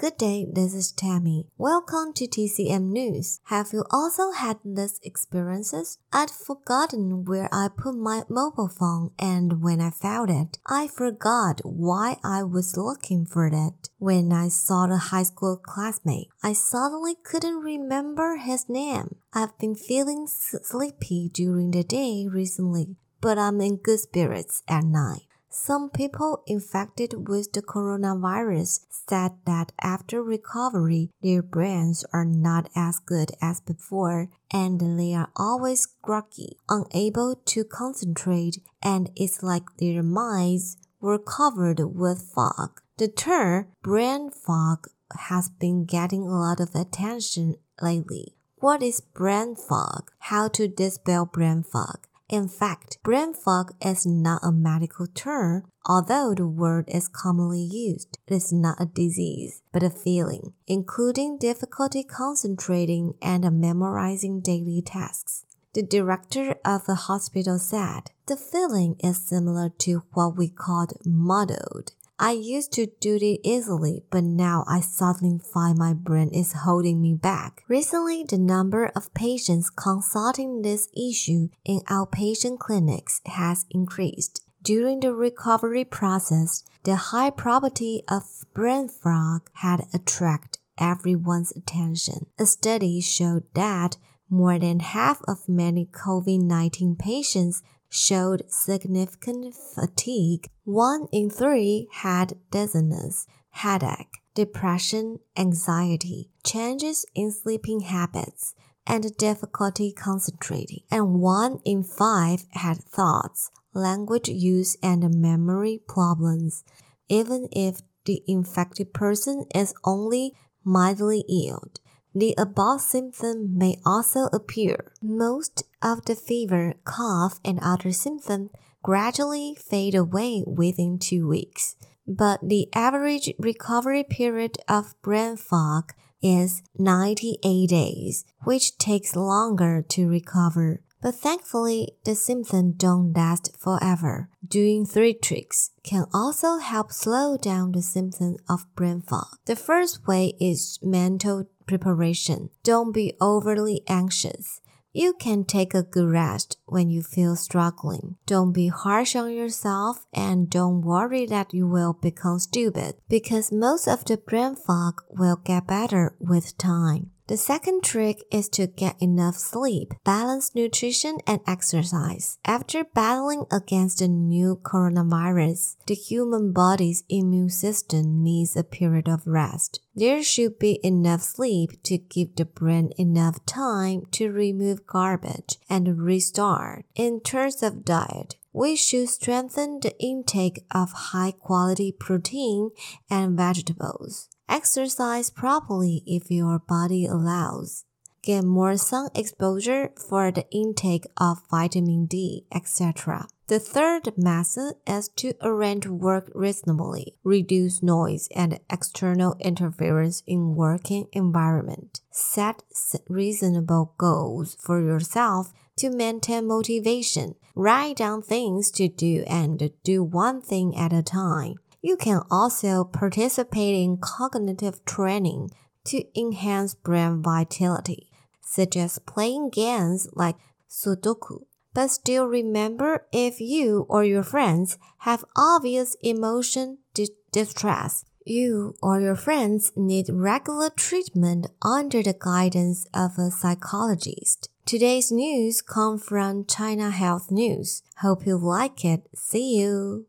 Good day, this is Tammy. Welcome to TCM News. Have you also had these experiences? I'd forgotten where I put my mobile phone and when I found it, I forgot why I was looking for it. When I saw the high school classmate, I suddenly couldn't remember his name. I've been feeling sleepy during the day recently, but I'm in good spirits at night. Some people infected with the coronavirus said that after recovery, their brains are not as good as before and they are always groggy, unable to concentrate, and it's like their minds were covered with fog. The term brain fog has been getting a lot of attention lately. What is brain fog? How to dispel brain fog? In fact, brain fog is not a medical term, although the word is commonly used. It is not a disease, but a feeling, including difficulty concentrating and memorizing daily tasks. The director of a hospital said, the feeling is similar to what we called muddled I used to do it easily, but now I suddenly find my brain is holding me back. Recently, the number of patients consulting this issue in outpatient clinics has increased. During the recovery process, the high probability of brain fog had attracted everyone's attention. A study showed that more than half of many COVID 19 patients showed significant fatigue. One in three had dizziness, headache, depression, anxiety, changes in sleeping habits, and difficulty concentrating. And one in five had thoughts, language use, and memory problems, even if the infected person is only mildly ill. The above symptom may also appear. Most of the fever, cough, and other symptoms gradually fade away within two weeks. But the average recovery period of brain fog is 98 days, which takes longer to recover. But thankfully, the symptoms don't last forever. Doing three tricks can also help slow down the symptoms of brain fog. The first way is mental preparation. Don't be overly anxious. You can take a good rest when you feel struggling. Don't be harsh on yourself and don't worry that you will become stupid because most of the brain fog will get better with time. The second trick is to get enough sleep, balance nutrition, and exercise. After battling against the new coronavirus, the human body's immune system needs a period of rest. There should be enough sleep to give the brain enough time to remove garbage and restart. In terms of diet, we should strengthen the intake of high quality protein and vegetables. Exercise properly if your body allows. Get more sun exposure for the intake of vitamin D, etc. The third method is to arrange work reasonably, reduce noise and external interference in working environment. Set reasonable goals for yourself to maintain motivation. Write down things to do and do one thing at a time. You can also participate in cognitive training to enhance brain vitality, such as playing games like Sudoku. But still remember if you or your friends have obvious emotion distress, you or your friends need regular treatment under the guidance of a psychologist. Today's news come from China Health News. Hope you like it. See you.